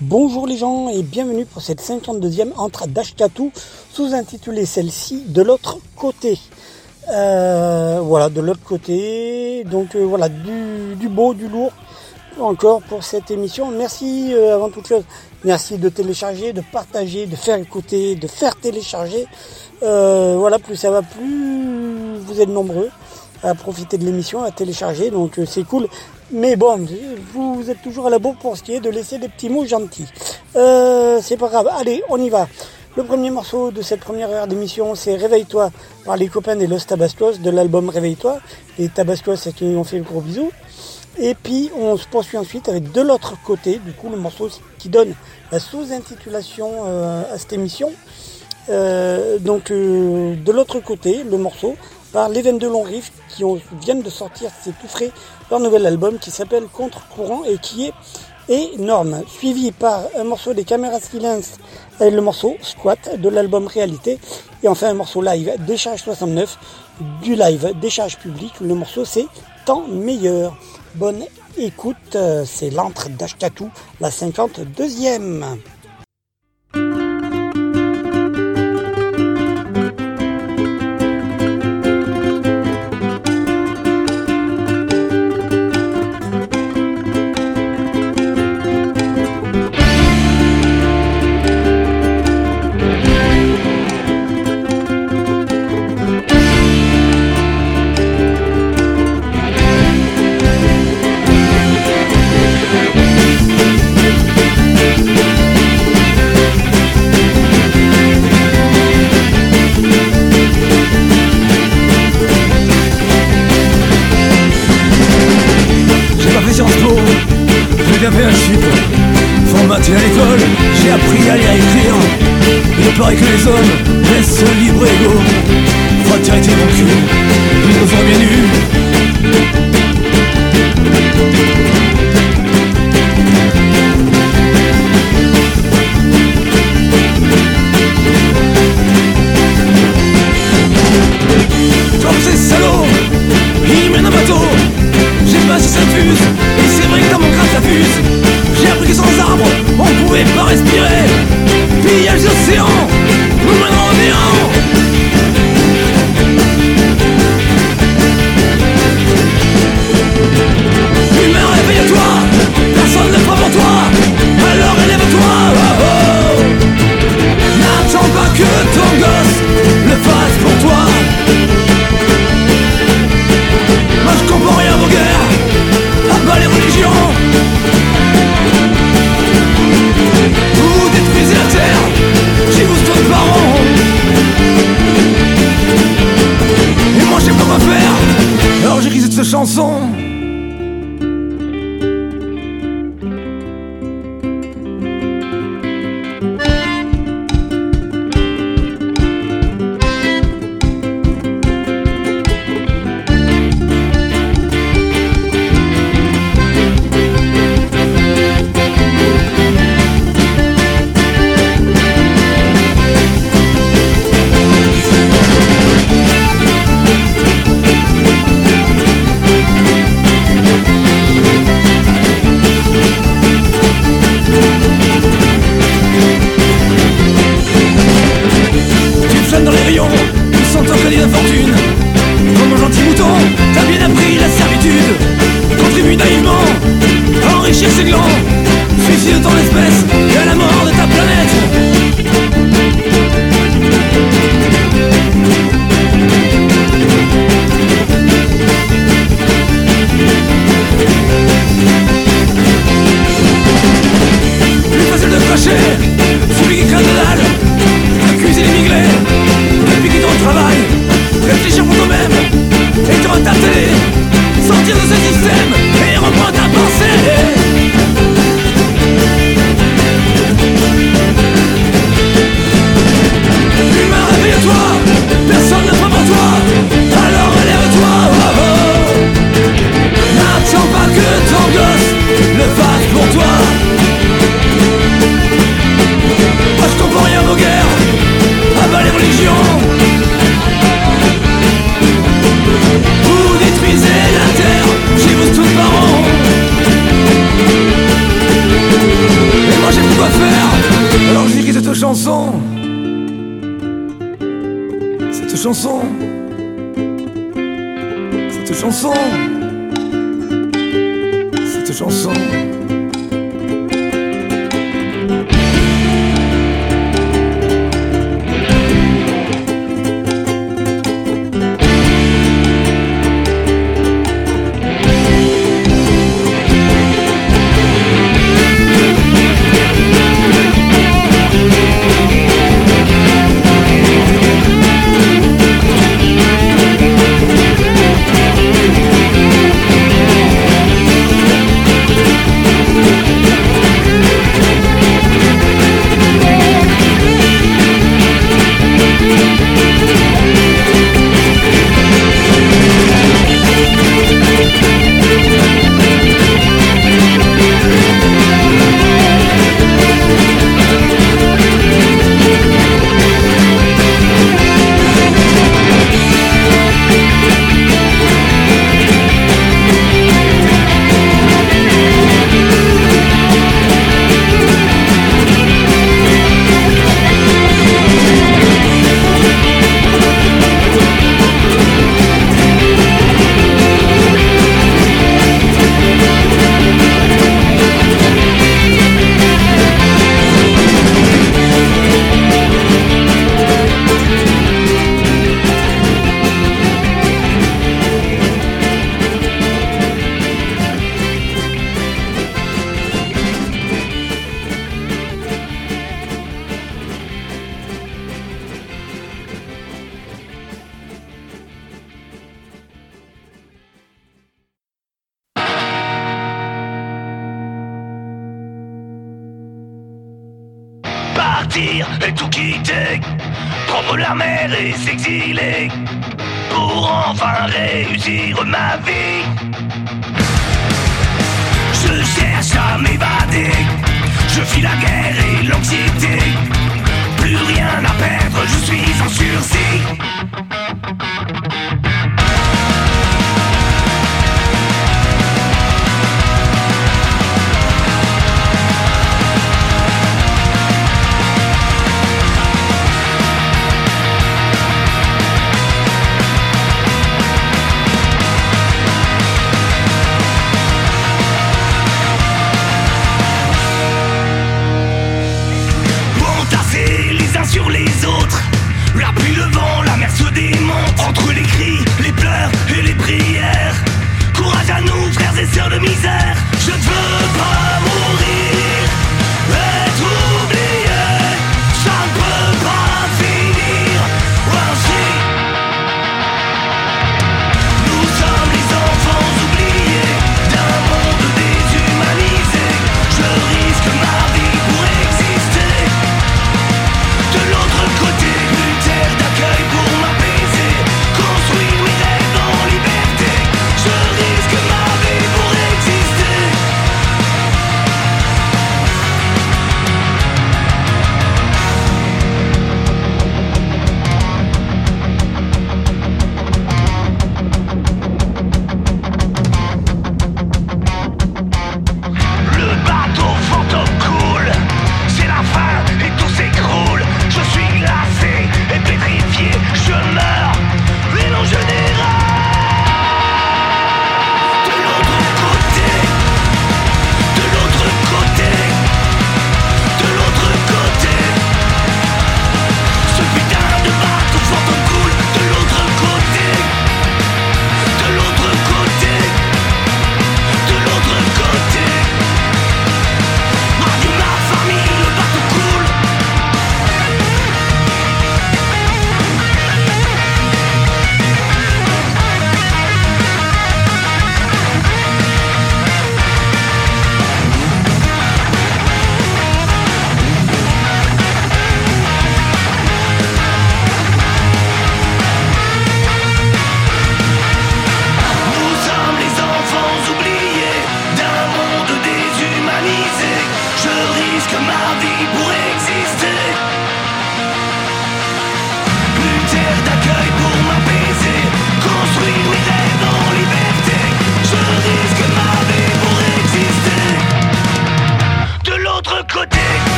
Bonjour les gens et bienvenue pour cette 52e entre d'Ashkatu, sous-intitulée celle-ci de l'autre côté. Euh, voilà, de l'autre côté, donc euh, voilà, du, beau, du lourd encore pour cette émission. Merci euh, avant toute chose, merci de télécharger, de partager, de faire écouter, de faire télécharger. Euh, voilà, plus ça va, plus vous êtes nombreux à profiter de l'émission, à télécharger, donc euh, c'est cool. Mais bon, vous êtes toujours à la bourre pour ce qui est de laisser des petits mots gentils. Euh, c'est pas grave, allez, on y va. Le premier morceau de cette première heure d'émission, c'est Réveille-toi par les copains des Los Tabascos de l'album Réveille-toi. Les Tabascos, c'est qui ont fait le gros bisou. Et puis on se poursuit ensuite avec de l'autre côté, du coup le morceau qui donne la sous-intitulation euh, à cette émission. Euh, donc euh, de l'autre côté, le morceau par les 22 longs riffs qui ont, viennent de sortir, c'est tout frais, leur nouvel album qui s'appelle Contre-courant et qui est énorme. Suivi par un morceau des Caméras Silence et le morceau Squat de l'album Réalité. Et enfin un morceau live Décharge 69 du live Décharge Public. Le morceau c'est Tant meilleur. Bonne écoute, c'est l'entre d'Ashkatou, la 52e. Fait un chip Formaté à l'école, j'ai appris à lire et écrire. Il paraît que les hommes laissent libre égaux Fraternité mon cul, ils nous bien nus. Comme ces salauds, ils mènent un bateau. J'ai pas si ça fuse, et c'est vrai que dans mon crâne J'ai appris que sans arbres, on pouvait pas respirer. Pillage d'océan, nous au néant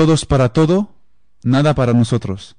Todos para todo, nada para nosotros.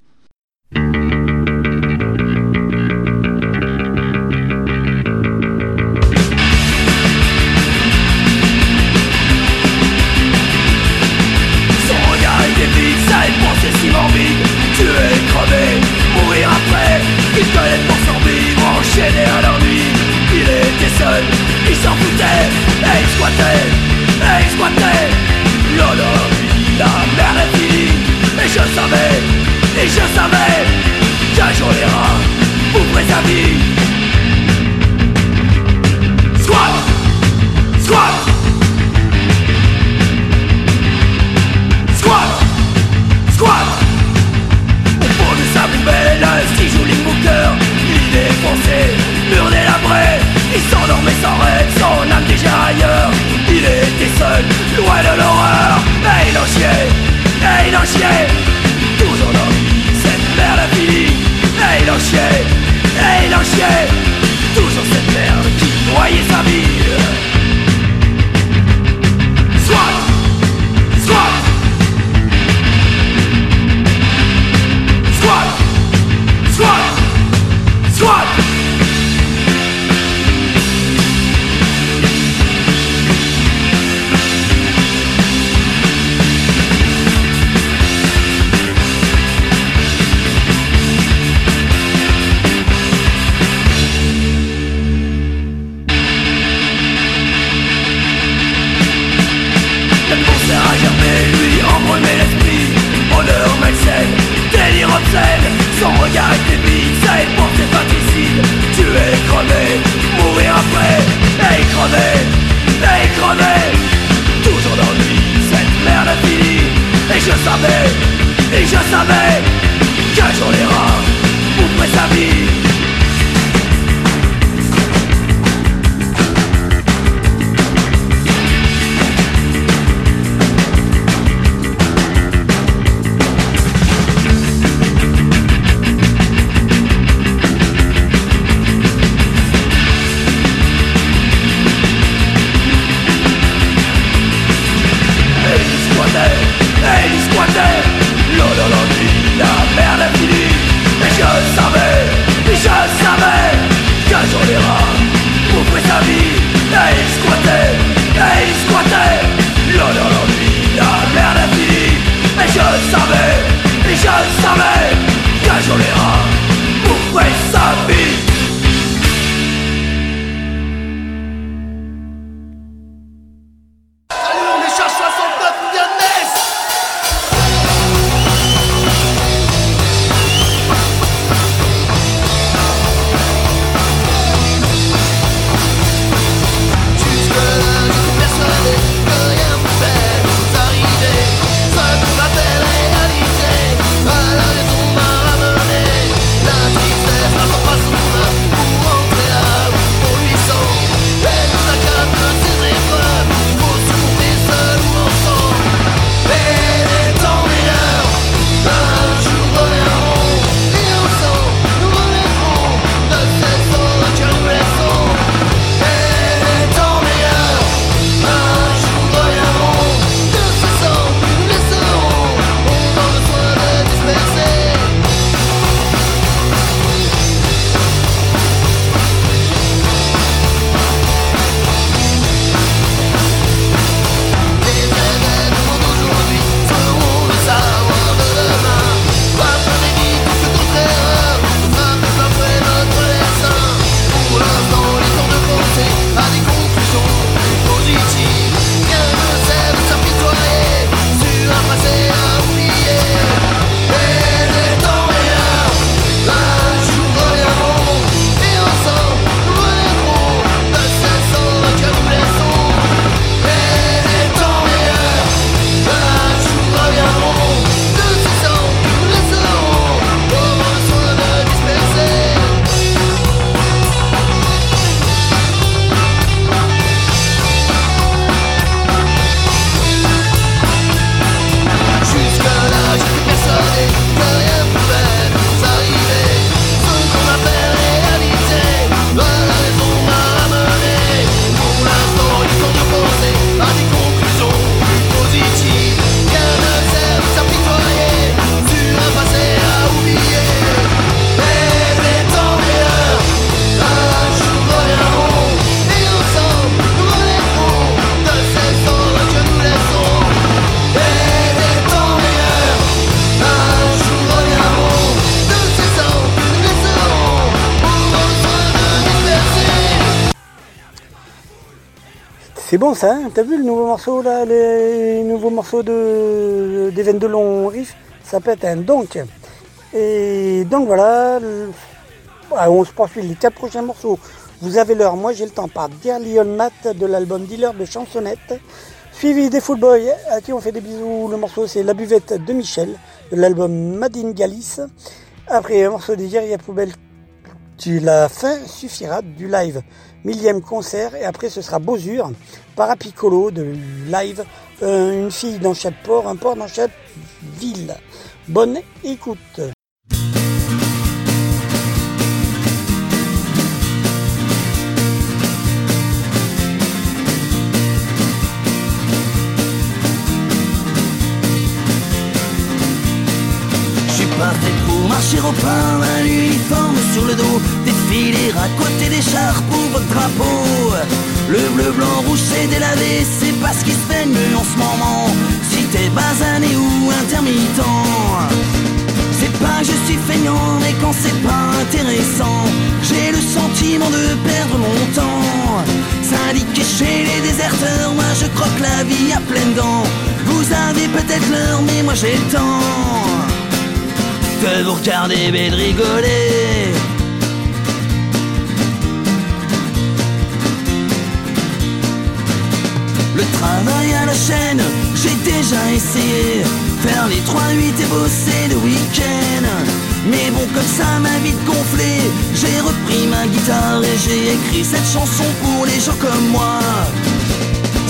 C'est bon ça, hein t'as vu le nouveau morceau là, les nouveaux morceaux de, des 22 longs riffs Ça pète, hein donc. Et donc voilà, on se poursuit les quatre prochains morceaux. Vous avez l'heure, moi j'ai le temps par Dear Leon Matt de l'album Dealer de chansonnettes. Suivi des Full Boy à qui on fait des bisous. Le morceau c'est La buvette de Michel de l'album Madine Galice. Après un morceau des Guerriers Poubelle, la fin suffira du live millième concert et après ce sera Bosure, Parapicolo de live, euh, une fille dans chaque port, un port dans chaque ville. Bonne écoute. marcher au pain, un uniforme sur le dos, défiler à côté des chars pour votre drapeau. Le bleu, blanc, rouge, c'est délavé, c'est pas ce qui se fait mieux en ce moment. Si t'es basané ou intermittent, c'est pas que je suis feignant, mais quand c'est pas intéressant, j'ai le sentiment de perdre mon temps. Syndiqué chez les déserteurs, moi je croque la vie à pleines dents. Vous avez peut-être l'heure, mais moi j'ai le temps de vous regarder et de rigoler. Le travail à la chaîne, j'ai déjà essayé. Faire les 3-8 et bosser le week-end. Mais bon, comme ça m'a vite gonflé. J'ai repris ma guitare et j'ai écrit cette chanson pour les gens comme moi.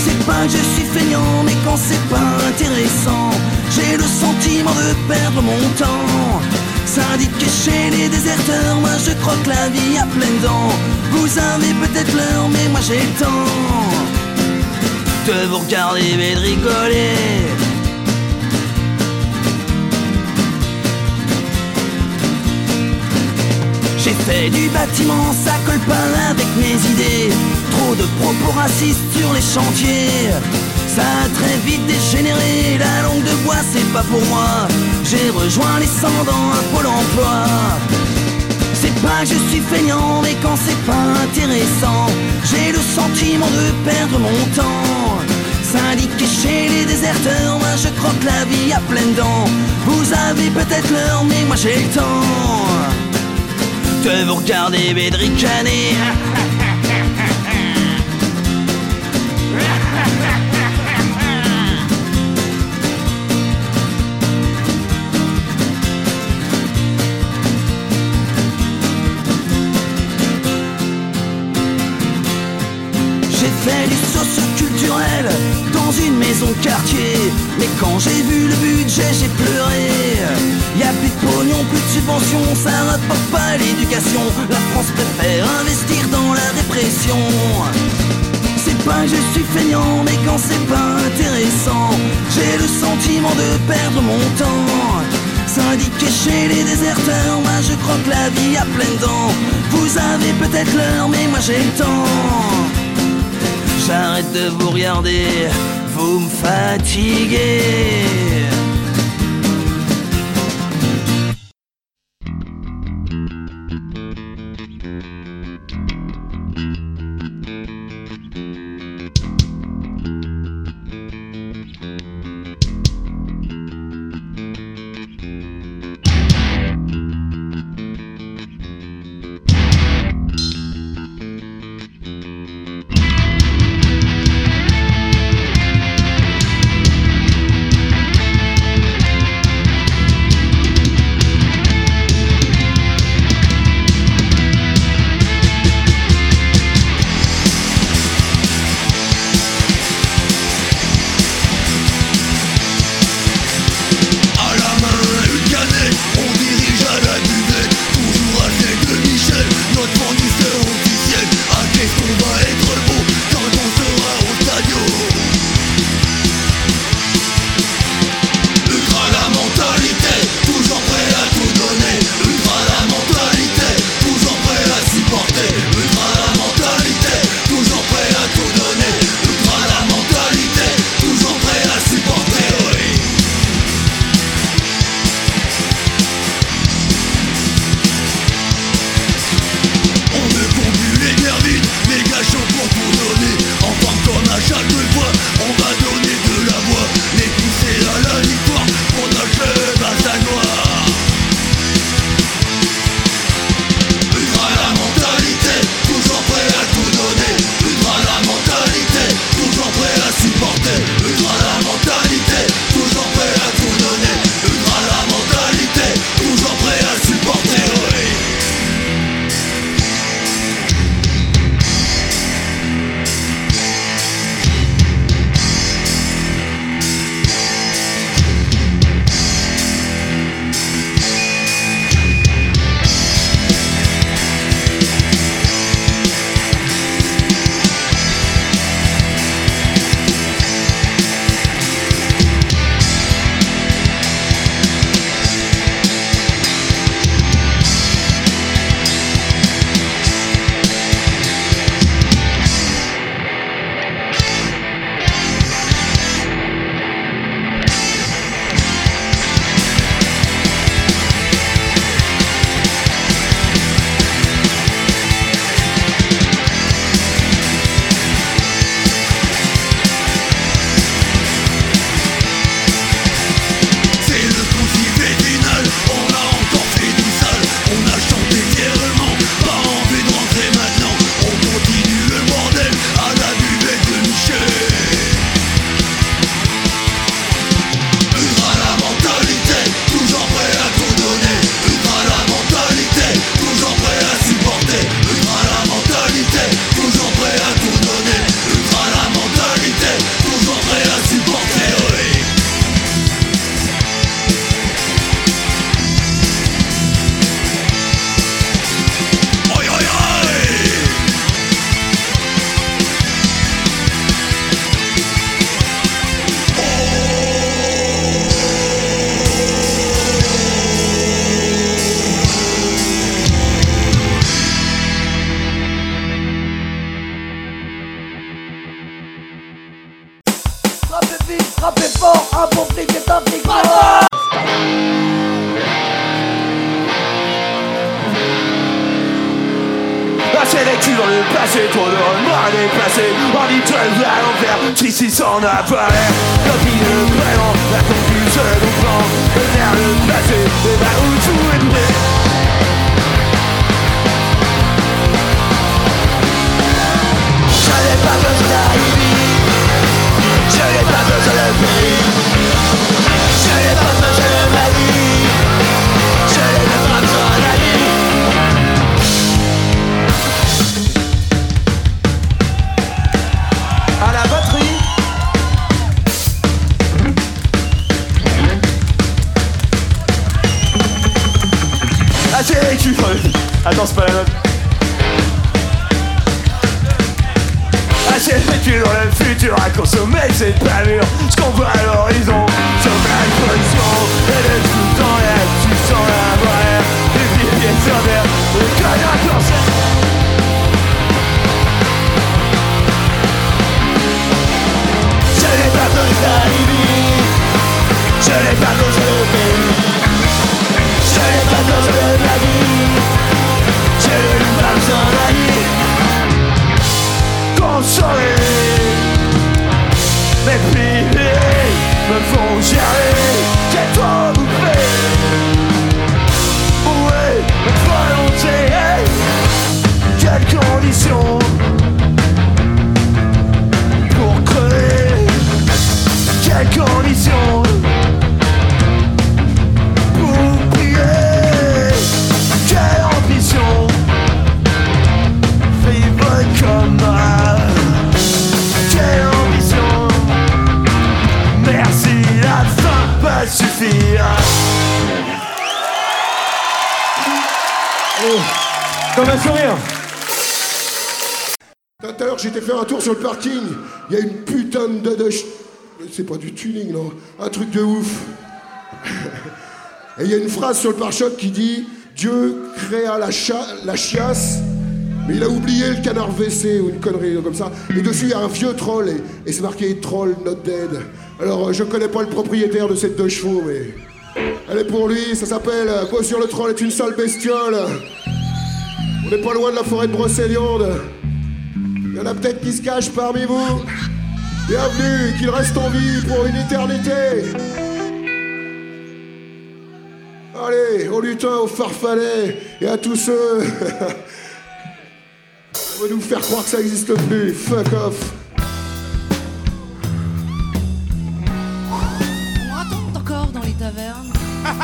C'est pas que je suis feignant, mais quand c'est pas intéressant, j'ai le sentiment de perdre mon temps. Syndiqué chez les déserteurs, moi je croque la vie à pleines dents. Vous avez peut-être l'heure, mais moi j'ai le temps de vous regarder et de rigoler. J'ai fait du bâtiment, ça colle pas avec mes idées. Trop de propos racistes sur les chantiers. Ça a très vite dégénéré, la langue de bois c'est pas pour moi. J'ai rejoint les sangs dans un pôle emploi. Que je suis feignant, mais quand c'est pas intéressant, j'ai le sentiment de perdre mon temps. Syndiqué chez les déserteurs, moi je croque la vie à pleines dents. Vous avez peut-être l'heure, mais moi j'ai le temps de vous regarder bédricaner. Quand j'ai vu le budget, j'ai pleuré. Y a plus de pognon, plus de subventions, ça rapporte pas l'éducation. La France préfère investir dans la dépression. C'est pas que je suis feignant, mais quand c'est pas intéressant, j'ai le sentiment de perdre mon temps. Syndiqué chez les déserteurs, moi je croque la vie à pleines dents. Vous avez peut-être l'heure, mais moi j'ai le temps. J'arrête de vous regarder, vous me fatiguez. vécu Comme sourire Tout à l'heure, j'étais faire un tour sur le parking. Il y a une putain de. de C'est pas du tuning, non. Un truc de ouf. Et il y a une phrase sur le pare-choc qui dit Dieu créa la, cha- chiasse, mais il a oublié le canard WC ou une connerie comme ça. Et dessus, il y a un vieux troll et, et c'est marqué Troll not dead. Alors, euh, je connais pas le propriétaire de cette deux chevaux, mais. Elle est pour lui, ça s'appelle euh, Beau sur le troll est une sale bestiole. On n'est pas loin de la forêt de Brocéliande. Il y en a peut-être qui se cachent parmi vous. Bienvenue, qu'il reste en vie pour une éternité. Allez, au lutin, au farfadet et à tous ceux. On veut nous faire croire que ça n'existe plus. Fuck off.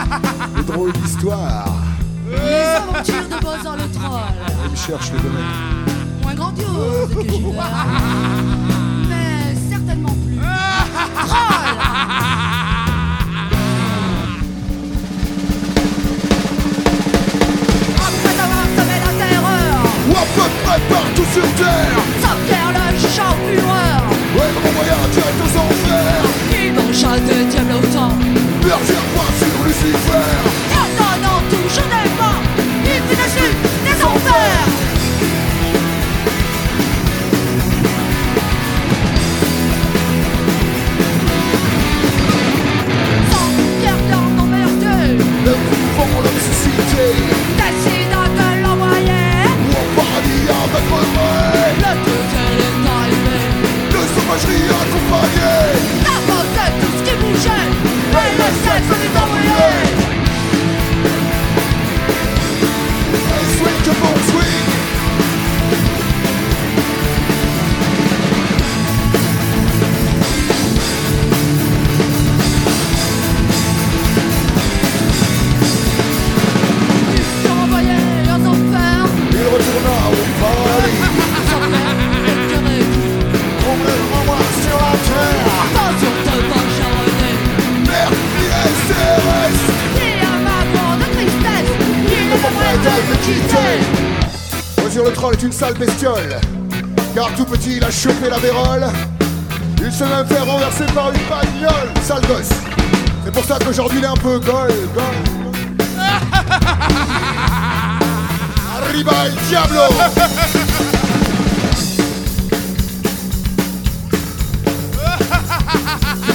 Tavernes Une drôle d'histoire. les aventures de Bozar le troll. On me cherche le domaine. Moins grandiose que Gilbert, mais certainement plus. Troll à peu partout sur terre. pierre le fureur, Ouais, mon voyage direct aux enfers. il m'en chasse diable Berger point sur Lucifer. Non, non, non, tout, je n'ai pas, il fait dessus des enfers. Sans pierre d'homme emmerdé, Le mouvement, l'homme suscité. décide de l'envoyer. Paradis avec regret. Le deuxième est arrivé. De sauvagerie accompagnée. La tout ce qui bougeait. Sale bestiole. Car tout petit, il a chopé la vérole. Il s'est même fait renverser par une bagnole. Sale gosse. C'est pour ça qu'aujourd'hui il est un peu gol, gol. Arriba el diablo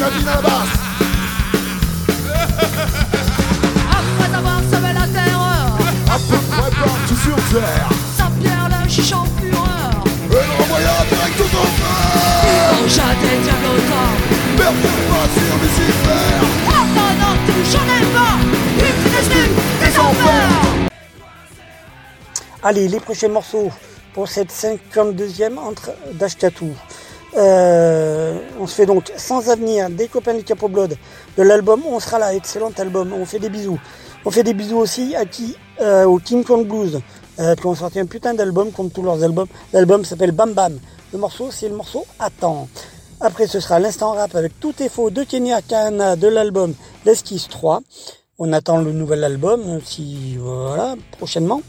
Nadine à la basse Après avoir semé la terreur. À peu près partout sur terre Allez, les prochains morceaux pour cette 52e entre d'Ashkatou. Euh, on se fait donc sans avenir des copains du Capo Blood de l'album On sera là, excellent album, on fait des bisous. On fait des bisous aussi à qui euh, Au King Kong Blues, euh, qui ont sorti un putain d'album comme tous leurs albums. L'album s'appelle Bam Bam. Le morceau, c'est le morceau Attends. Après ce sera l'instant rap avec Tout est faux de Kenya Kana de l'album L'Esquisse 3. On attend le nouvel album si voilà prochainement.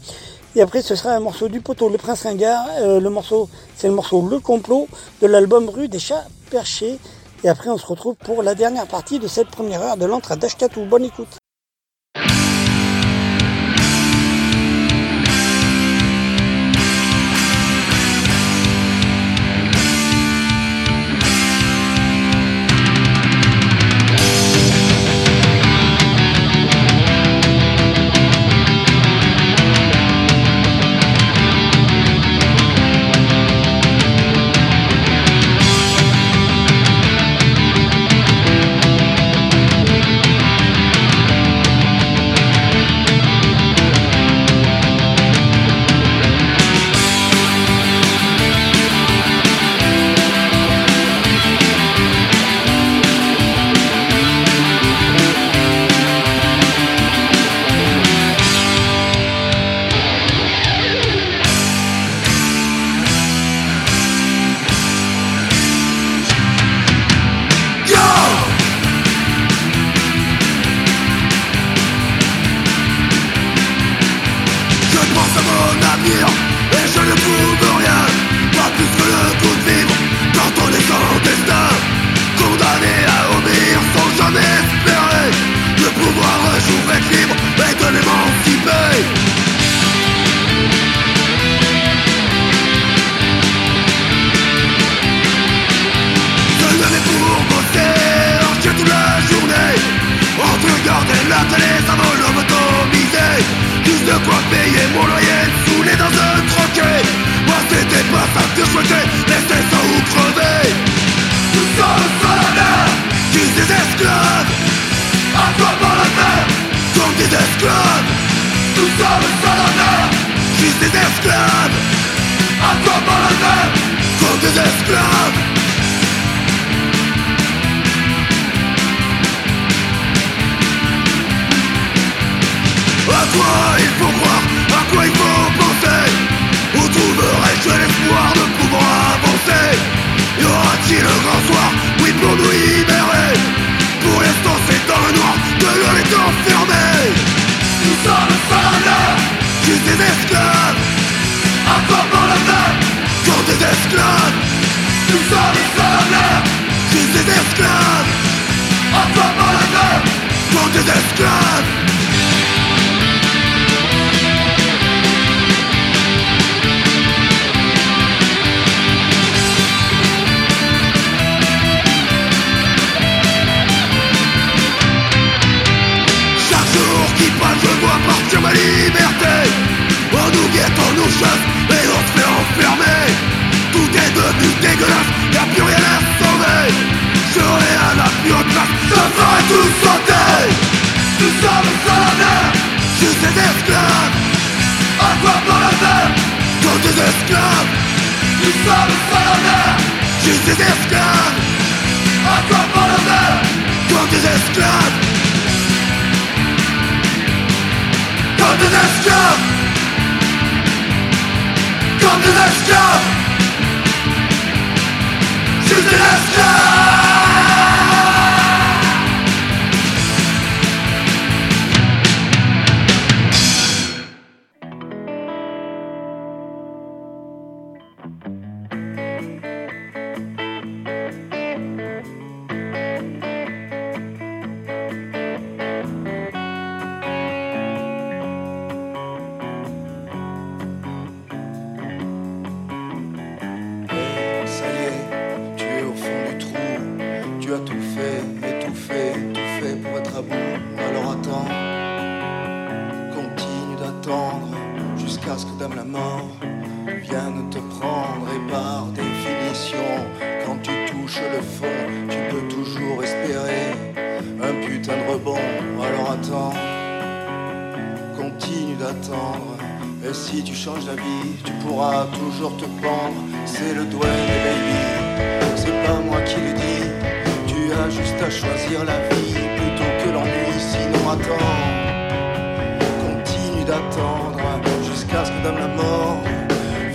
Et après, ce sera un morceau du poteau, Le Prince Ringard. Euh, le morceau, c'est le morceau Le Complot de l'album Rue des Chats Perchés. Et après, on se retrouve pour la dernière partie de cette première heure de l'entrée d'Ashkatou. Bonne écoute. sommes salonnés Juste des esclaves À quoi par la mer Comme des esclaves. À quoi il faut croire À quoi il faut penser? Où trouverai-je l'espoir de pouvoir avancer? Y aura-t-il le grand soir? Oui pour nous libérer. Pour l'instant c'est dans le noir De l'heure est enfermé. Gud är väsklan Att vara målande Gud är väsklan Du sa det sanna Gud är väsklan Att vara målande Gud är väsklan plus rien à sauver J'aurai rien à plus retrace Je ferai tout sauter. Nous sommes solennels Juste des esclaves À quoi pour la mer Quand des esclaves Nous sommes solennels Juste des esclaves À quoi pour la mer Quand des esclaves Quand des esclaves Quand des esclaves disaster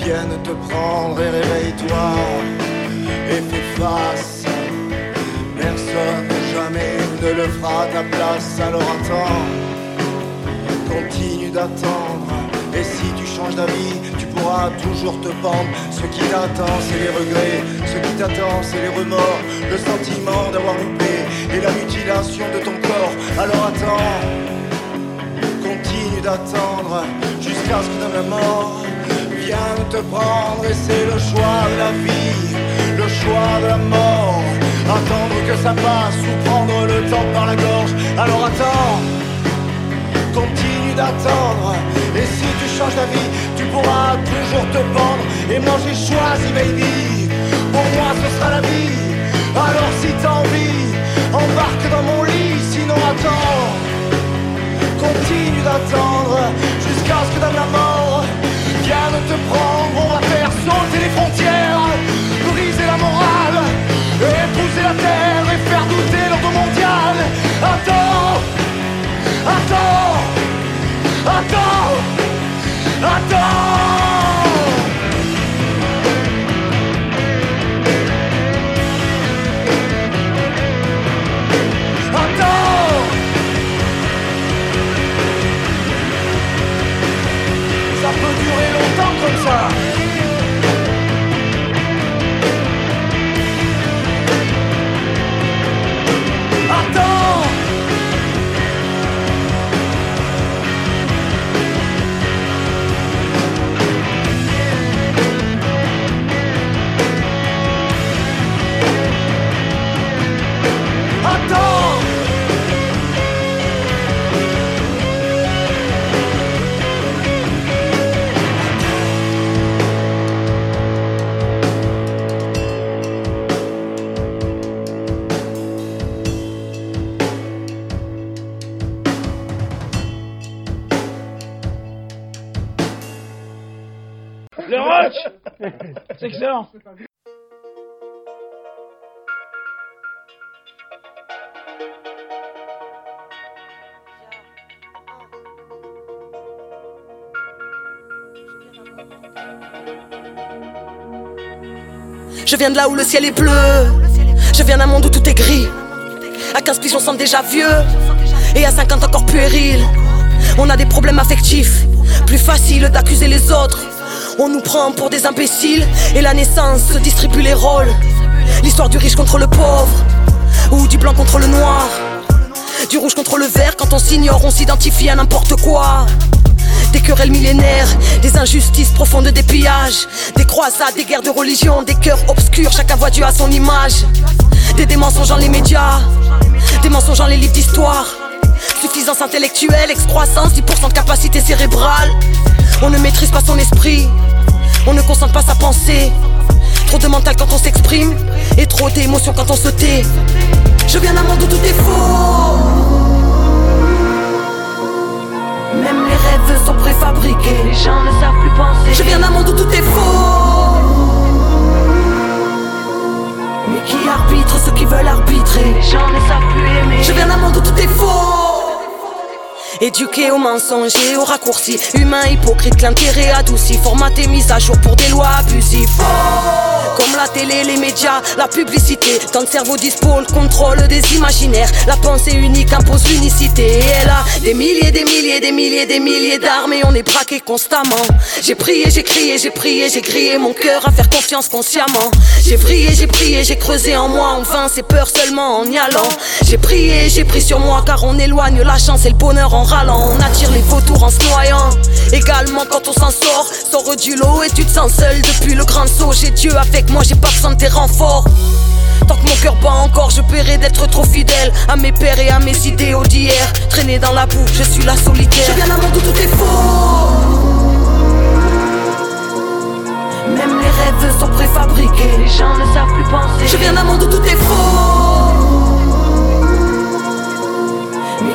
vienne te prendre et réveille-toi et fais face. Personne jamais ne le fera à ta place, alors attends, continue d'attendre. Et si tu changes d'avis, tu pourras toujours te pendre. Ce qui t'attend, c'est les regrets. Ce qui t'attend, c'est les remords. Le sentiment d'avoir loupé et la mutilation de ton corps. Alors attends, continue d'attendre jusqu'à ce que dans la mort te prendre. Et c'est le choix de la vie, le choix de la mort. Attendre que ça passe ou prendre le temps par la gorge. Alors attends, continue d'attendre. Et si tu changes d'avis, tu pourras toujours te pendre. Et j'ai choisi, baby. Pour moi ce sera la vie. Alors si t'as envie, embarque dans mon lit. Sinon attends, continue d'attendre jusqu'à ce que dans la mort vienne te prendre. On va faire sauter les frontières, briser la morale, épouser la terre et faire douter l'ordre mondial. Attends, attends, attends. Attends Closer. C'est excellent Je viens de là où le ciel est bleu. Je viens d'un monde où tout est gris. À 15 piges, on semble déjà vieux. Et à 50 encore puéril. On a des problèmes affectifs. Plus facile d'accuser les autres. On nous prend pour des imbéciles. Et la naissance se distribue les rôles. L'histoire du riche contre le pauvre. Ou du blanc contre le noir. Du rouge contre le vert. Quand on s'ignore, on s'identifie à n'importe quoi. Des querelles millénaires, des injustices profondes, des pillages, des croisades, des guerres de religion, des cœurs obscurs, chacun voit Dieu à son image. Des, des mensonges dans les médias, des mensonges dans les livres d'histoire. Suffisance intellectuelle, excroissance, 10% de capacité cérébrale. On ne maîtrise pas son esprit, on ne concentre pas sa pensée. Trop de mental quand on s'exprime, et trop d'émotions quand on se tait. Je viens d'un monde où tout est faux. Même les rêves sont préfabriqués. Les gens ne savent plus penser. Je viens d'un monde où tout est faux. Mais qui arbitre ceux qui veulent arbitrer? Les gens ne savent plus aimer. Je viens d'un monde où tout est faux. Éduqué au mensonge et au raccourci. Humain hypocrite, l'intérêt adouci. Formaté, mis à jour pour des lois abusives. Comme la télé, les médias, la publicité. Tant de cerveau dispo, le contrôle des imaginaires. La pensée unique impose l'unicité. Et elle a des milliers, des milliers, des milliers, des milliers d'armes. Et on est braqué constamment. J'ai prié, j'ai crié, j'ai prié, j'ai crié Mon cœur à faire confiance consciemment. J'ai prié, j'ai prié, j'ai creusé en moi En vain, c'est peur seulement en y allant. J'ai prié, j'ai pris sur moi Car on éloigne la chance et le bonheur en râlant On attire les vautours en se noyant Également quand on s'en sort Sors du lot et tu te sens seul Depuis le grand saut J'ai Dieu avec moi, j'ai pas besoin de tes renforts Tant que mon cœur bat encore, je paierai d'être trop fidèle à mes pères et à mes idéaux d'hier. Traîner dans la boue, je suis la solitaire. Je viens d'un monde où tout est faux. Même les rêves sont préfabriqués. Les gens ne savent plus penser. Je viens d'un monde où tout est faux.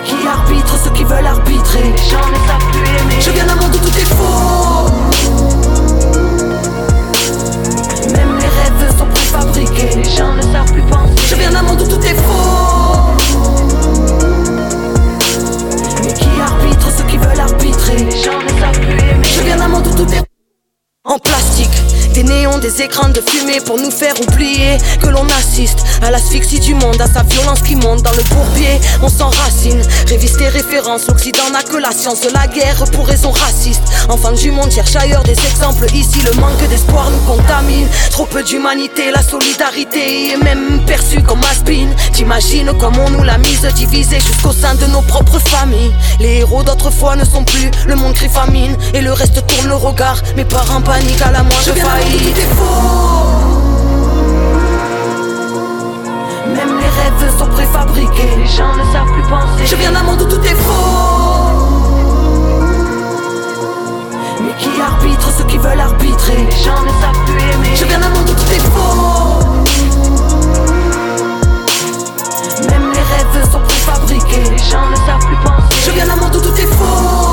qui arbitre ceux qui veulent arbitrer. J'en ai pas plus aimer. Je viens d'un monde où tout est faux. Même les rêves sont préfabriqués. Les gens ne savent plus penser. Je viens d'un monde où tout est faux. Mais qui arbitre ceux qui veulent arbitrer? Les gens ne savent plus aimer. Je viens d'un monde où tout est faux faux. des écrans de fumée pour nous faire oublier que l'on assiste à l'asphyxie du monde, à sa violence qui monte dans le bourbier. On s'enracine, révise tes références. L'Occident n'a que la science de la guerre pour raison raciste. Enfants du monde cherche ailleurs des exemples. Ici, le manque d'espoir nous contamine. Trop peu d'humanité, la solidarité est même perçue comme aspine. T'imagines comme on nous l'a mise divisée jusqu'au sein de nos propres familles. Les héros d'autrefois ne sont plus, le monde crie famine et le reste tourne le regard. Mes parents paniquent à la moindre faillite. Même les rêves sont préfabriqués. Les gens ne savent plus penser. Je viens d'un monde où tout est faux. Mais qui arbitre ceux qui veulent arbitrer? Les gens ne savent plus aimer. Je viens d'un monde où tout est faux. Même les rêves sont préfabriqués. Les gens ne savent plus penser. Je viens d'un monde où tout est faux.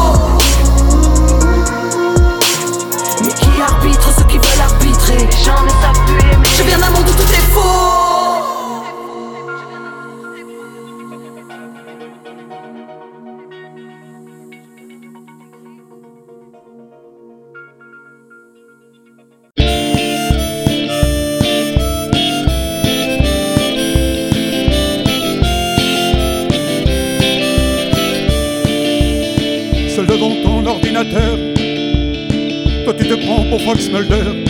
Mulder.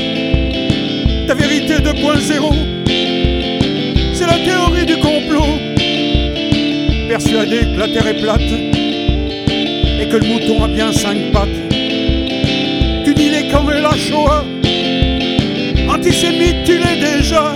Ta vérité 2.0, c'est la théorie du complot. Persuadé que la terre est plate et que le mouton a bien cinq pattes. Tu dis les camps et la Shoah, antisémite tu l'es déjà.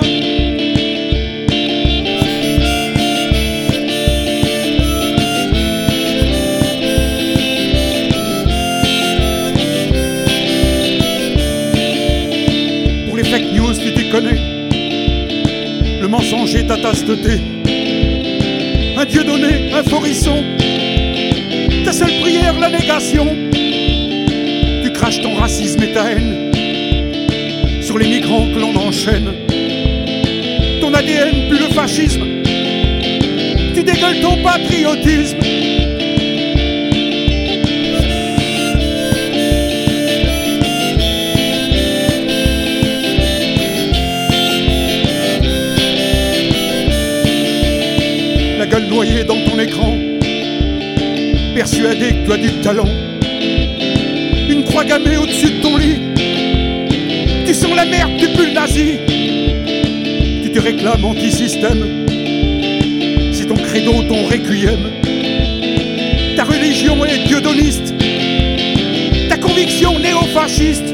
Le mensonge est ta tasse. Un dieu donné, un forisson. Ta seule prière, la négation. Tu craches ton racisme et ta haine sur les migrants que l'on enchaîne. Ton ADN pue le fascisme. Tu dégueules ton patriotisme. Dans ton écran, persuadé que tu as du talent. Une croix gammée au-dessus de ton lit, tu sens la merde du pull nazi. Tu te réclames anti-système, c'est ton credo, ton requiem. Ta religion est dieudoniste, ta conviction néo-fasciste.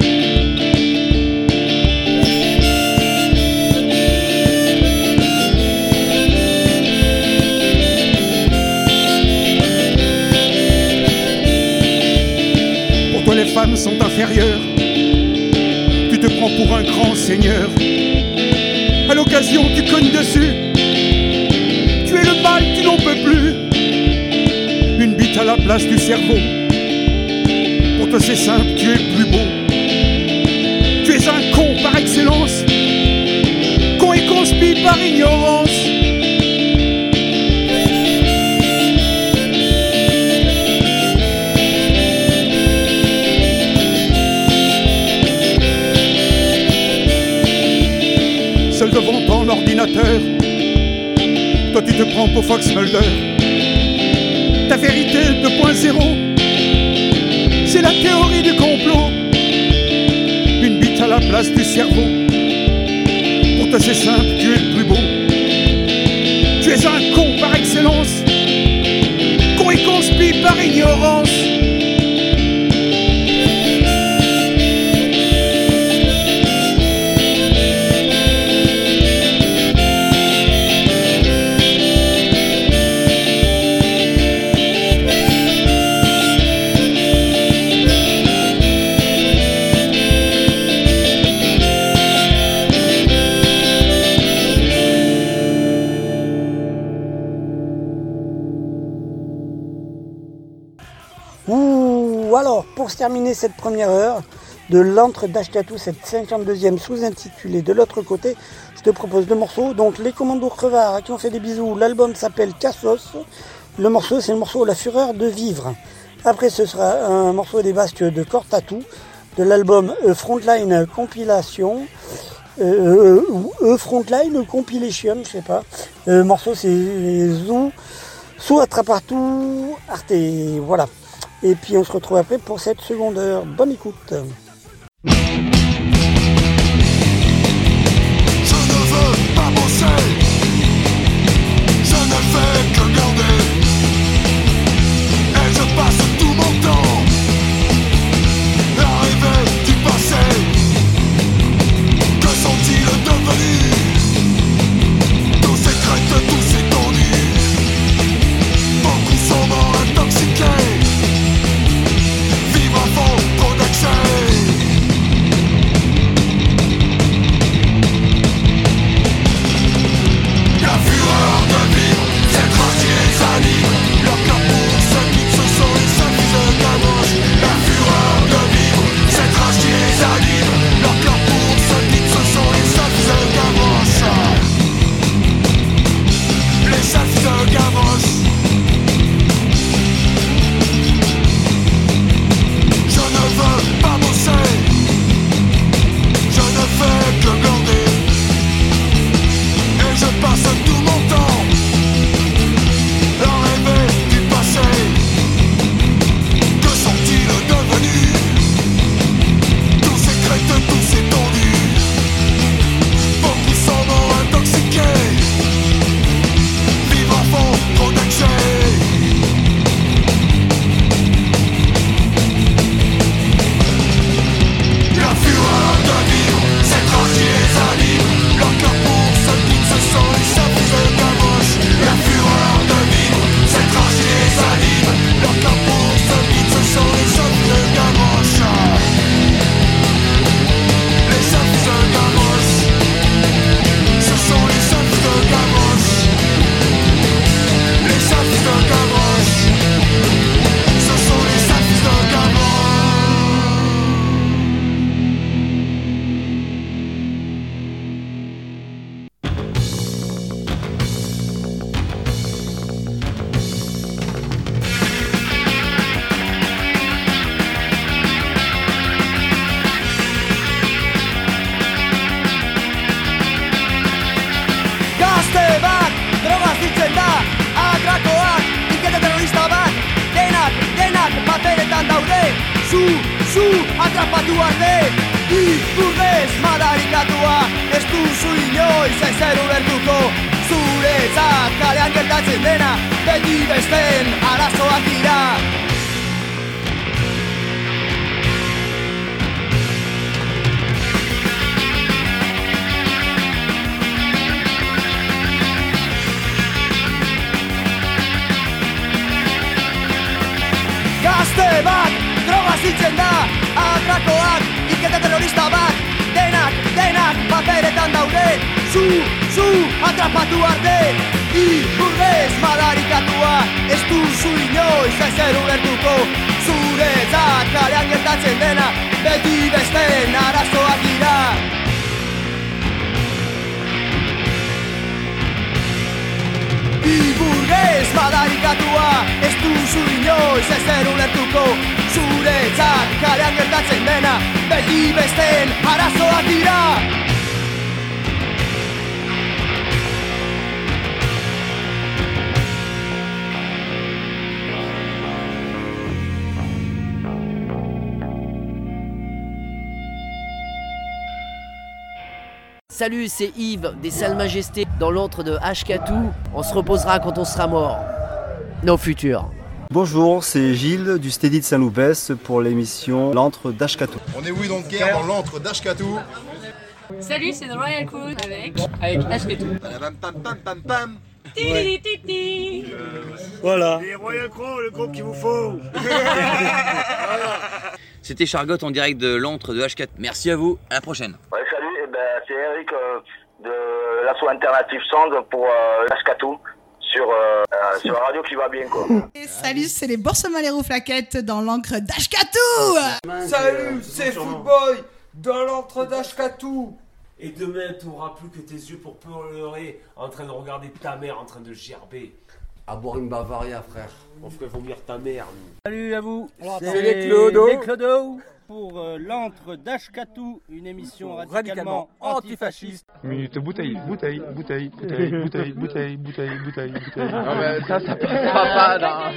Tu te prends pour un grand seigneur. À l'occasion tu cognes dessus. Tu es le mal, tu n'en peux plus. Une bite à la place du cerveau. Pour toi c'est simple, tu es plus beau. Tu es un con par excellence. Con et conspi par ignorance. Toi tu te prends pour Fox Mulder. Ta vérité 2.0, c'est la théorie du complot. Une bite à la place du cerveau. Pour toi c'est simple, tu es le plus beau. Tu es un con par excellence. Con et conspi par ignorance. Terminer cette première heure de l'antre d'Ashkatou, cette 52e sous-intitulée de l'autre côté, je te propose deux morceaux. Donc, les commandos crevards à qui on fait des bisous. L'album s'appelle Cassos. Le morceau, c'est le morceau La fureur de vivre. Après, ce sera un morceau des basques de Cortatou de l'album E Frontline Compilation. Euh, ou E Frontline Compilation, je sais pas. Le morceau c'est Zou, Sous Attrapartout, Arte. Voilà. Et puis on se retrouve après pour cette seconde heure. Bonne écoute. Salut, c'est Yves des Salles Majestés dans l'antre de Ashkatou. On se reposera quand on sera mort. Nos futurs. Bonjour, c'est Gilles du Steady de Saint-Loupès pour l'émission L'antre d'Ashkatou. On est oui donc guerre dans l'antre d'Ashkatou. Salut, c'est The Royal Crew avec avec Ashketou. Voilà. Les Royal Crow, le groupe qu'il vous faut. C'était Chargotte en direct de l'antre de H4. Merci à vous, à la prochaine. Ouais, c'est Eric euh, de l'asso Alternative Sound pour euh, sur, euh, euh, sur la radio qui va bien quoi. Et salut, c'est les Boursemans Flaquettes dans l'encre d'Ashkatou Salut, c'est Footboy dans l'antre d'Ashkatou. Et demain, tu n'auras plus que tes yeux pour pleurer en train de regarder ta mère en train de gerber. À boire une Bavaria, frère. On ferait vomir ta mère. Salut à vous. C'est les Clodo. Les Clodo. Pour euh, l'antre d'Ashkatou, une émission radicalement Radicalement antifasciste. Minute bouteille, bouteille, bouteille, bouteille, bouteille, bouteille, bouteille, bouteille, bouteille. Ah mais ça, ça passera pas, là.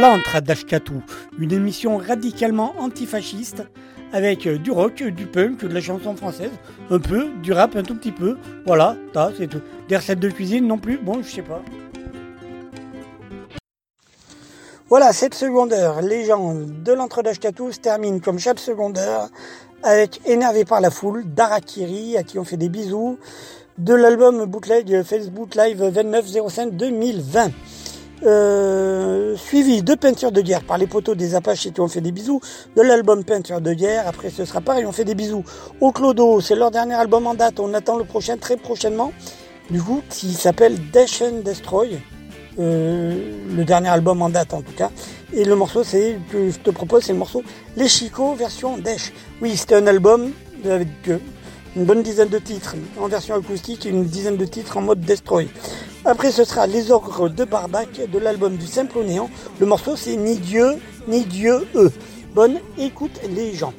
L'antre d'Ashkatou, une émission radicalement antifasciste avec euh, du rock, du punk, de la chanson française, un peu, du rap un tout petit peu. Voilà, c'est tout. Des recettes de cuisine non plus, bon, je sais pas. Voilà, cette seconde heure, les gens de l'entre d'Ashkatou se terminent comme chaque seconde avec Énervé par la foule, d'Arakiri, à qui on fait des bisous, de l'album bootleg Facebook Live 2905 2020. Euh, suivi de Peinture de guerre par les poteaux des Apaches et qui ont fait des bisous, de l'album Peinture de guerre, après ce sera pareil, on fait des bisous au Clodo, c'est leur dernier album en date, on attend le prochain très prochainement, du coup, qui s'appelle Dash and Destroy, euh, le dernier album en date en tout cas, et le morceau c'est que je te propose, c'est le morceau Les Chicots version Dash. Oui, c'était un album avec euh, une bonne dizaine de titres en version acoustique et une dizaine de titres en mode Destroy. Après, ce sera Les Ogres de Barbac de l'album du Simple Néant. Le morceau, c'est Ni Dieu, ni Dieu, eux. Bonne écoute, les gens.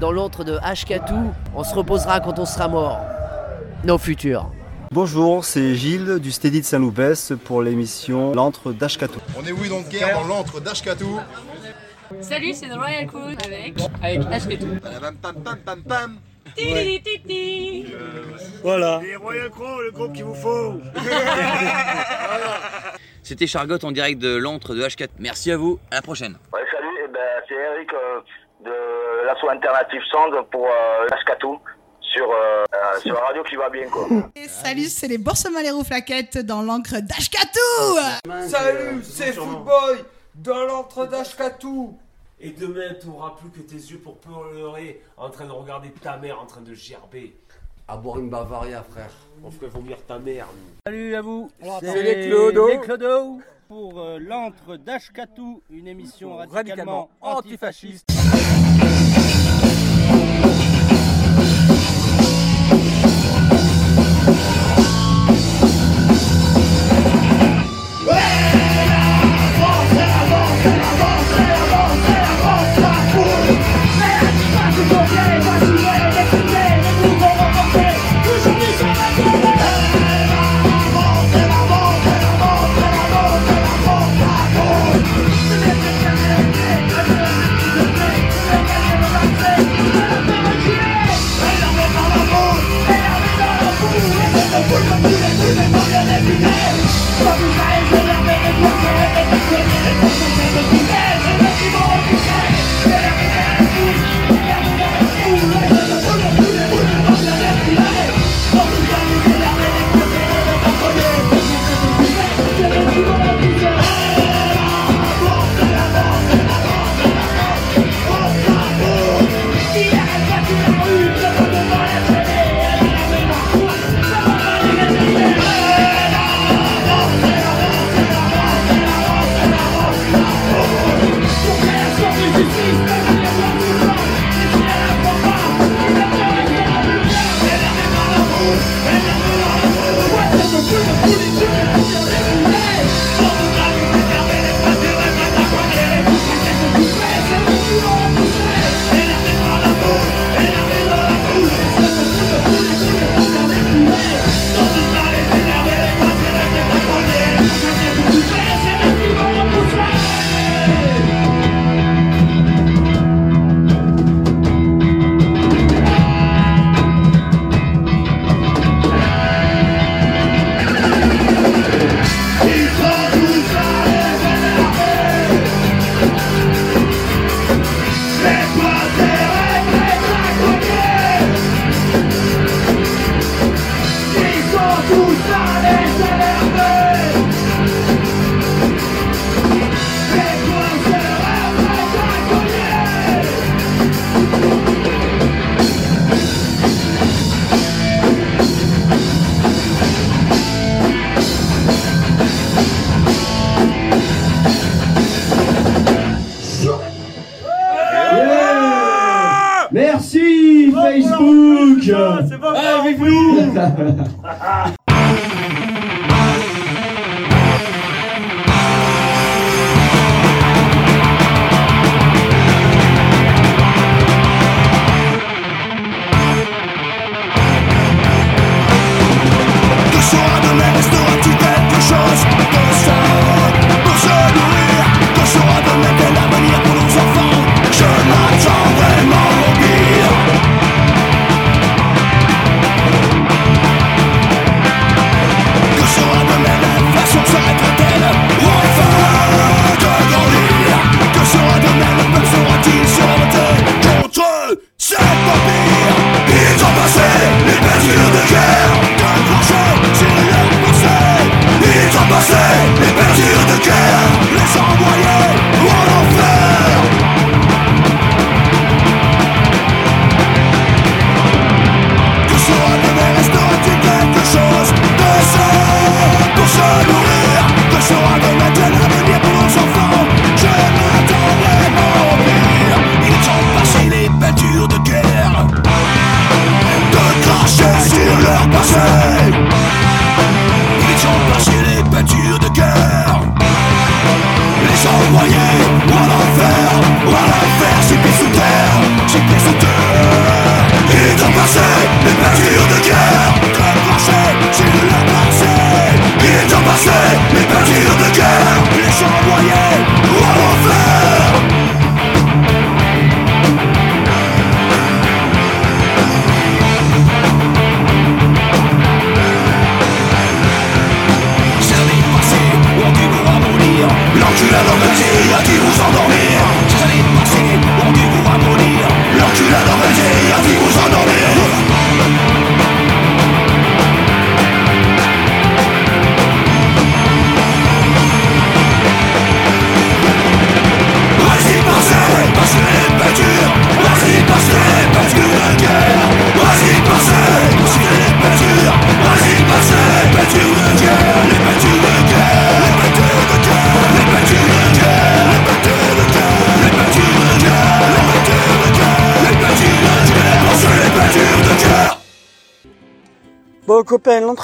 Dans l'antre de Ashkatou. On se reposera quand on sera mort. Nos futurs. Bonjour, c'est Gilles du Steady de Saint-Loupès pour l'émission L'antre d'Ashkatou. On est oui donc guerre dans l'antre d'Ashkatou. Salut, c'est The Royal Crew avec. Avec. Ti-ti-ti-ti. Voilà. Les Royal Crow, le groupe qu'il vous faut. C'était Chargotte en direct de l'antre de H4. Merci à vous, à la prochaine. Alternative Sound pour euh, Ashkatou sur, euh, euh, sur la radio qui va bien quoi. Et salut, c'est les Boursemans les Flaquettes dans l'encre d'Ashkatou Salut, c'est Footboy dans l'antre d'Ashkatou. Et demain, tu n'auras plus que tes yeux pour pleurer en train de regarder ta mère en train de gerber. À boire une Bavaria, frère. On ferait vomir ta mère. Salut à vous. C'est les Clodo. Les Clodo pour euh, l'antre d'Ashkatou, une émission radicalement, Radicalement antifasciste.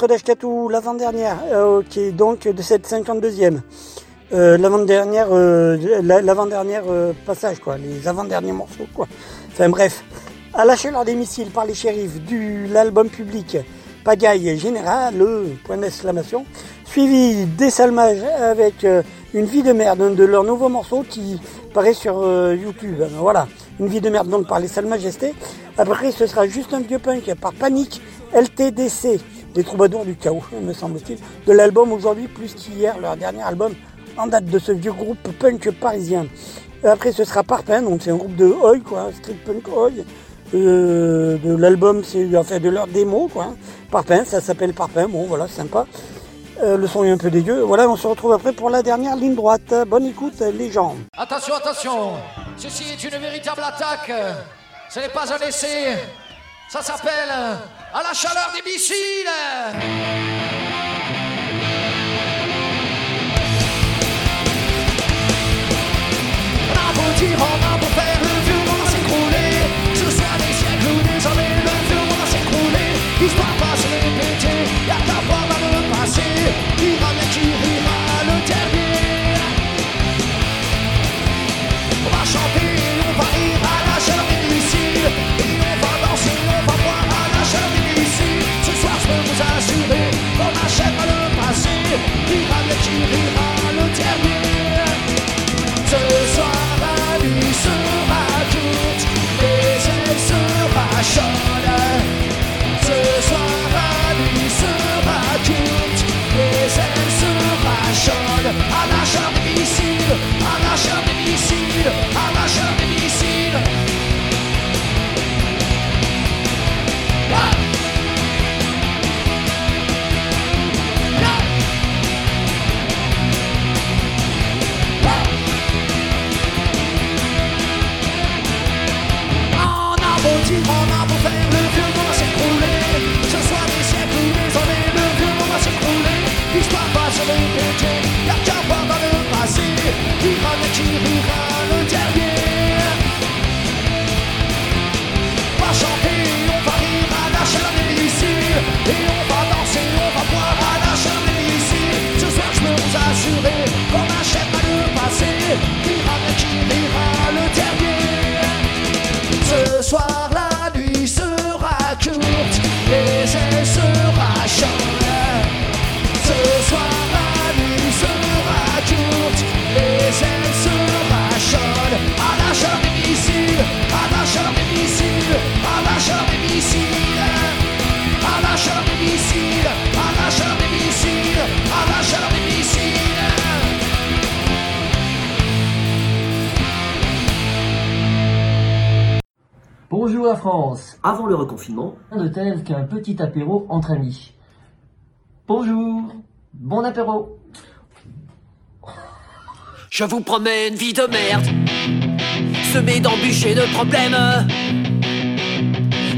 d'Ashkatou, l'avant-dernière, euh, qui est donc de cette 52e. Euh, l'avant-dernière, euh, la- l'avant-dernière euh, passage, quoi, les avant-derniers morceaux, quoi. Enfin bref, à lâcher leur des missiles par les shérifs du l'album public Pagaille Général, le point d'exclamation, suivi d'essalmage avec euh, une vie de merde, de leurs nouveaux morceaux qui paraît sur YouTube. Voilà, une vie de merde donc par les Salles Majestés. Après, ce sera juste un vieux punk par Panique LTDC, des troubadours du chaos, me semble-t-il, de l'album aujourd'hui plus qu'hier, leur dernier album en date de ce vieux groupe punk parisien. Après, ce sera Parpaing, donc c'est un groupe de Oi, quoi, street punk Oi. Euh, de l'album, c'est enfin de leur démo, quoi. Parpaing, ça s'appelle Parpaing, bon voilà, sympa. Euh, le son est un peu dégueu. Voilà, on se retrouve après pour la dernière ligne droite. Bonne écoute, les gens. Attention, attention Ceci est une véritable attaque Ce n'est pas un essai Ça s'appelle À la chaleur des missiles. On a beau dire, on a beau faire, le vieux monde À la chaleur des missiles À la chaleur des missiles Ah On a beau dire, on a beau faire, le vieux monde va s'écrouler. Ce soit des siècles ou des années, le vieux monde va s'écrouler. L'histoire va se Rira mais qui rira le dernier Bonjour la France. Avant le reconfinement, rien de tel qu'un petit apéro entre amis. Bonjour. Bon apéro. Je vous promets une vie de merde, semée d'embûches et de problèmes,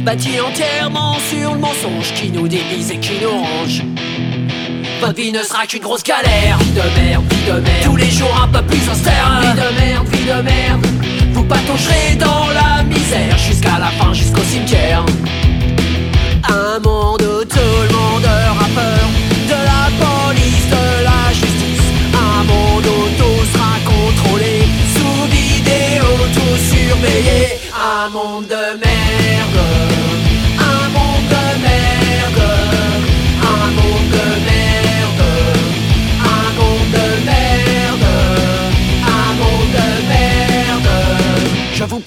bâtie entièrement sur le mensonge qui nous dévise et qui nous range. Votre vie ne sera qu'une grosse galère, vie de merde, vie de merde, tous les jours un peu plus austère, vie de merde, vie de merde. Vous pataugerez dans la misère jusqu'à la fin, jusqu'au cimetière. Un monde où tout le monde aura peur de la police, de la justice. Un monde où tout sera contrôlé, sous vidéo, tout surveillé. Un monde de merde.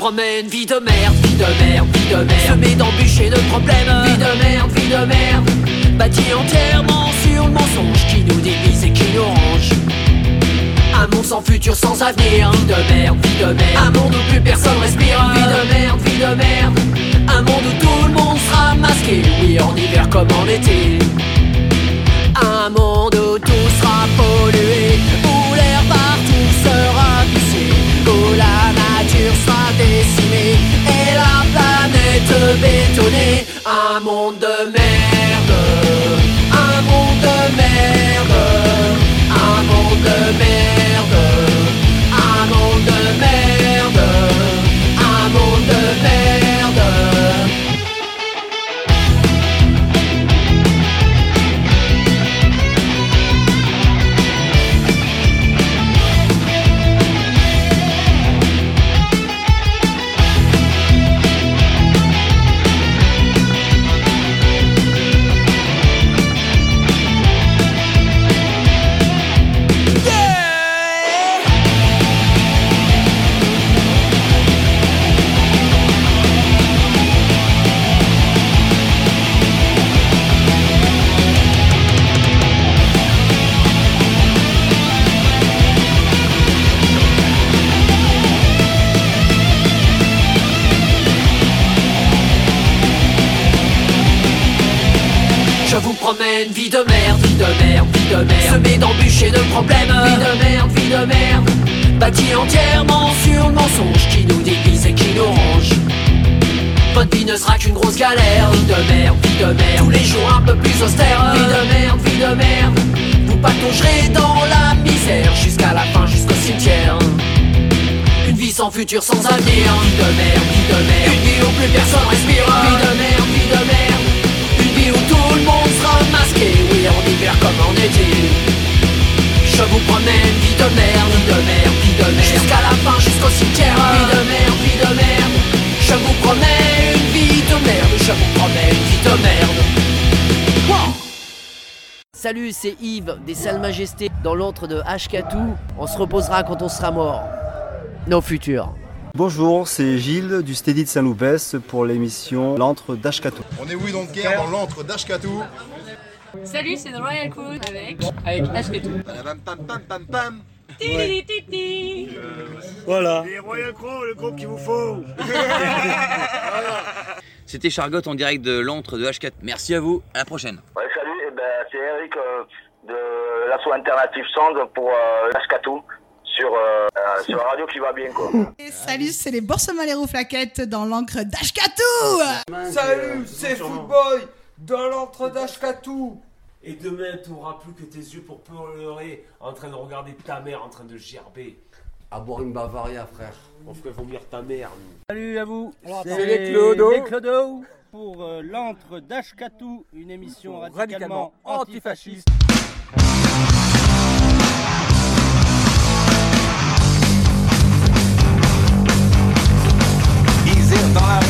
Vie de merde, vie de merde, vie de merde. Semée d'embûches et de problèmes. Vie de merde, vie de merde. Bâtie entièrement sur le mensonge qui nous divise et qui nous range. Un monde sans futur, sans avenir. Vie de merde, vie de merde. Un monde où plus personne respire. Vie de merde, vie de merde. Un monde où tout le monde sera masqué. Oui, en hiver comme en été. Un monde où tout sera pollué. Nature sera décimée. Et la planète bétonnée. Un monde de merde. Un monde de merde. Un monde de merde. Vie de merde. Semée d'embûches et de problèmes. Vie de merde, vie de merde. Bâtie entièrement sur le mensonge Qui nous divise et qui nous range. Votre vie ne sera qu'une grosse galère. Vie de merde, vie de merde. Tous les jours un peu plus austère. Vie de merde, vie de merde. Vous pataugerez dans la misère Jusqu'à la fin, jusqu'au cimetière. Une vie sans futur, sans avenir. Vie de merde, vie de merde. Une vie où plus personne respire. Vie de merde, vie de merde tout le monde sera masqué. Oui, en hiver comme en été. Je vous promets une vie de merde de merde, vie de merde. Jusqu'à la fin, jusqu'au cimetière. Vie de merde, vie de merde. Je vous promets une vie de merde. Je vous promets une vie de merde. Salut, c'est Yves des Salles Majestés dans l'antre de Ashkatou. On se reposera quand on sera mort. Nos futurs. Bonjour, c'est Gilles du Steady de Saint-Loupès pour l'émission L'antre d'Ashkatou. On est oui donc guerre dans l'antre d'Ashkatou. Salut, c'est The Royal Crew avec. Avec Ashketou. Voilà. Les Royal Crow, le groupe qu'il vous faut. C'était Chargotte en direct de l'antre de H4. Merci à vous, à la prochaine. Ouais, salut, eh ben, c'est Eric euh, de l'asso alternative Sound pour euh, Ashkatou sur, euh, euh, sur la radio qui va bien quoi. Et salut, c'est les Boursemans flaquettes dans l'encre d'Ashkatou Salut, c'est Footboy dans l'antre d'Ashkatou. Et demain, tu n'auras plus que tes yeux pour pleurer en train de regarder ta mère en train de gerber. À boire une Bavaria, frère. On ferait vomir ta mère. Salut à vous. C'est les Clodo. Les Clodo pour euh, l'antre d'Ashkatou, une émission radicalement, Radicalement antifasciste. Ils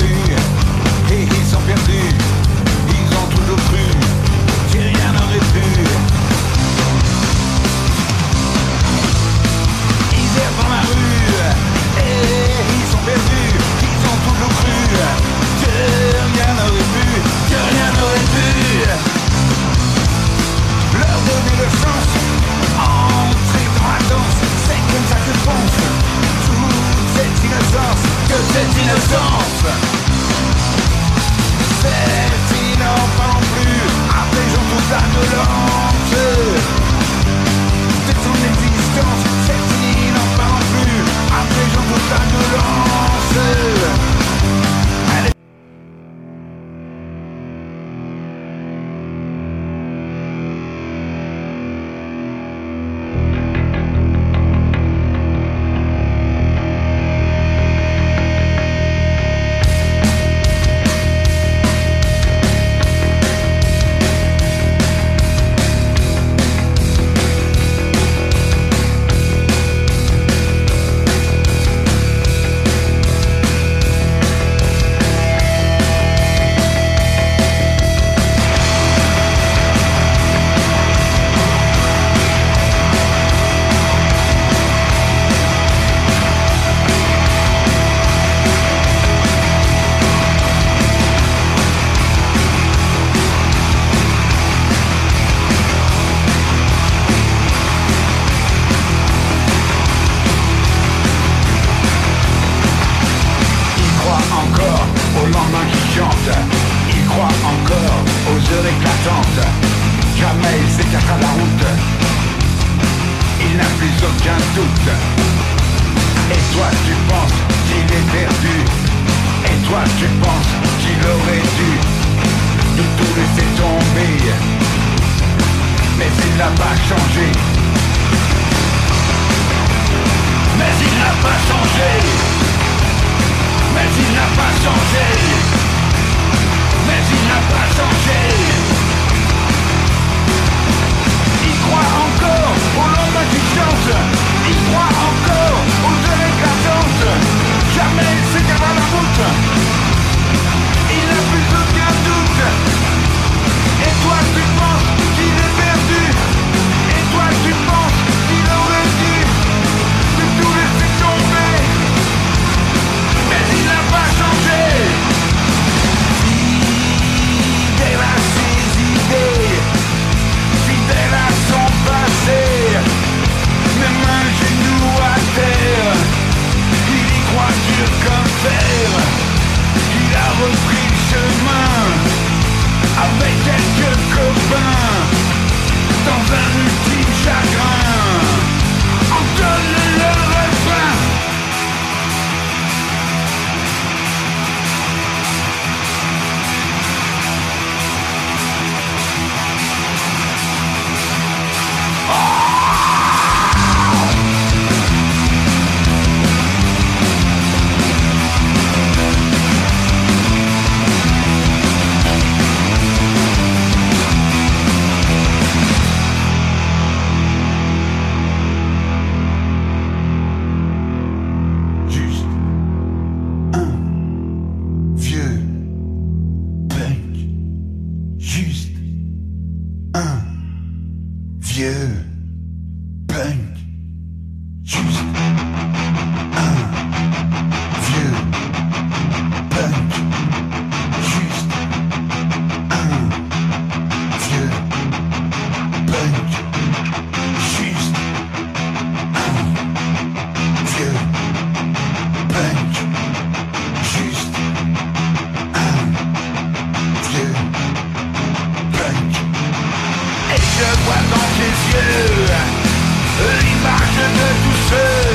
dans tes yeux. L'image de tous ceux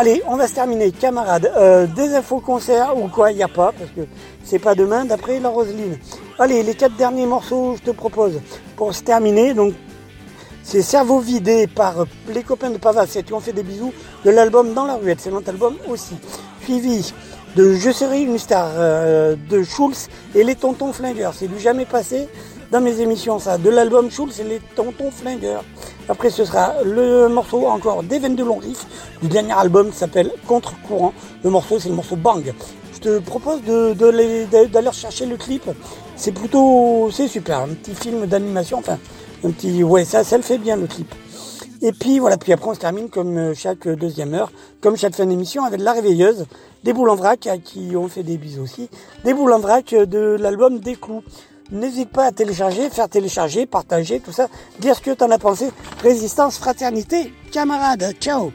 Allez, on va se terminer, camarades. Euh, des infos concerts ou quoi, il n'y a pas, parce que c'est pas demain, d'après la Roseline. Allez, les quatre derniers morceaux, je te propose, pour se terminer. Donc, c'est Cerveau vidé par les copains de Pavas qui ont fait des bisous de l'album Dans la. C'est notre album aussi. Suivi de Je serai une star euh, de Schulz et les Tontons Flingueurs. C'est du jamais passé dans mes émissions ça. De l'album Schulz et les Tontons Flingueurs. Après ce sera le morceau encore des de long du dernier album qui s'appelle Contre-courant. Le morceau c'est le morceau Bang. Je te propose de, d'aller chercher le clip. C'est plutôt, c'est super, un petit film d'animation, enfin un petit, ouais ça, ça le fait bien le clip. Et puis voilà, puis après on se termine comme chaque deuxième heure, comme chaque fin d'émission avec la réveilleuse, des boules en vrac qui ont fait des bisous aussi, des boules en vrac de l'album Des Clous. N'hésite pas à télécharger, faire télécharger, partager, tout ça, dire ce que tu en as pensé. Résistance, fraternité, camarades, ciao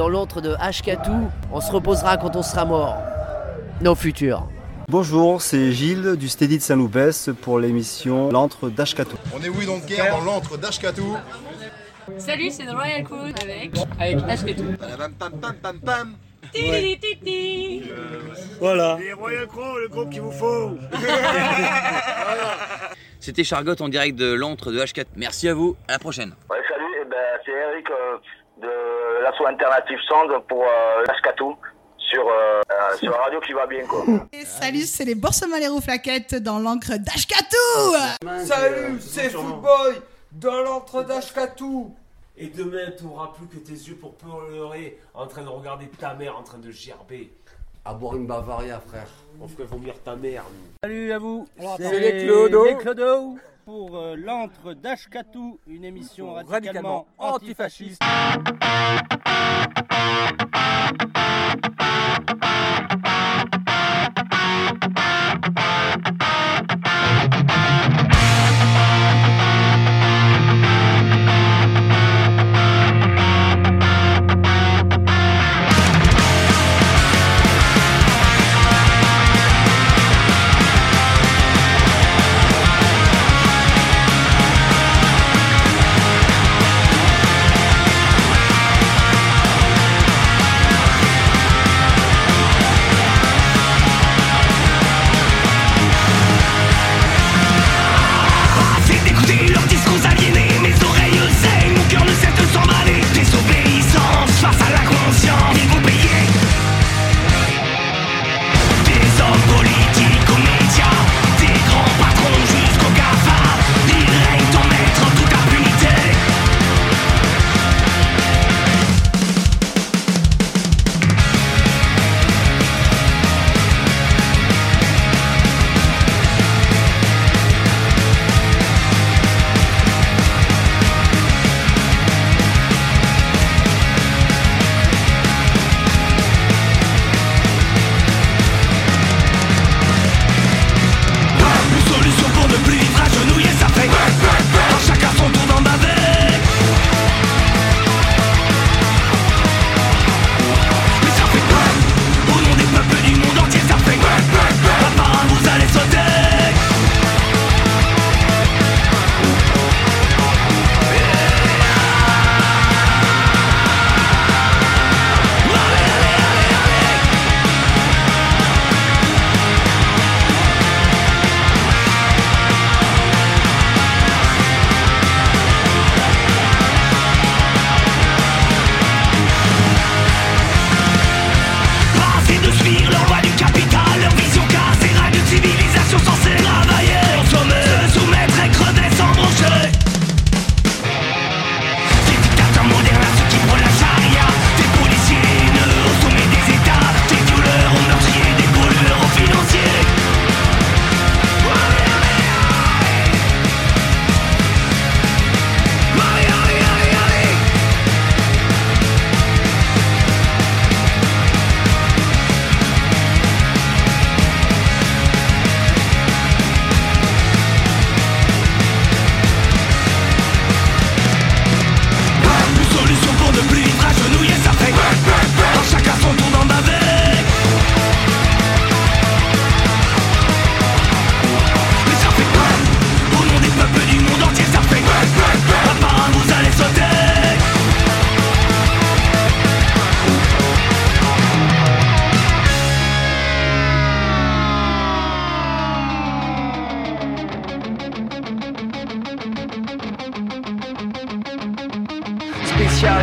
dans l'antre de Ashkatou. On se reposera quand on sera mort. Nos futurs. Bonjour, c'est Gilles du Steady de Saint-Loupès pour l'émission L'antre d'Ashkatou. On est oui donc guerre dans l'antre d'Ashkatou. Salut, c'est The Royal Crew avec. Avec. Ti-ti-ti-ti. Voilà. Les Royal Crow, le groupe qu'il vous faut. C'était Chargotte en direct de l'antre de H4. Merci à vous, à la prochaine. Ouais, salut, eh ben, c'est Eric euh, de l'asso alternative Sound pour euh, sur, euh, euh, sur la radio qui va bien quoi. Et salut, c'est les Boursemaleros Flaquettes dans l'encre d'Ashkatou Salut, c'est Footboy dans l'antre d'Ashkatou. Et demain, tu n'auras plus que tes yeux pour pleurer en train de regarder ta mère en train de gerber. À boire une Bavaria, frère. On ferait vomir ta mère. Salut à vous, C'est les Clodo. les Clodo pour euh, l'antre d'Ashkatou, une émission radicalement, antifasciste.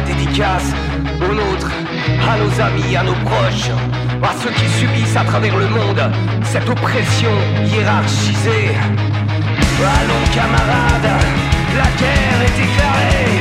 dédicace aux nôtres, à nos amis, à nos proches, à ceux qui subissent à travers le monde cette oppression hiérarchisée. Allons camarades, la guerre est déclarée.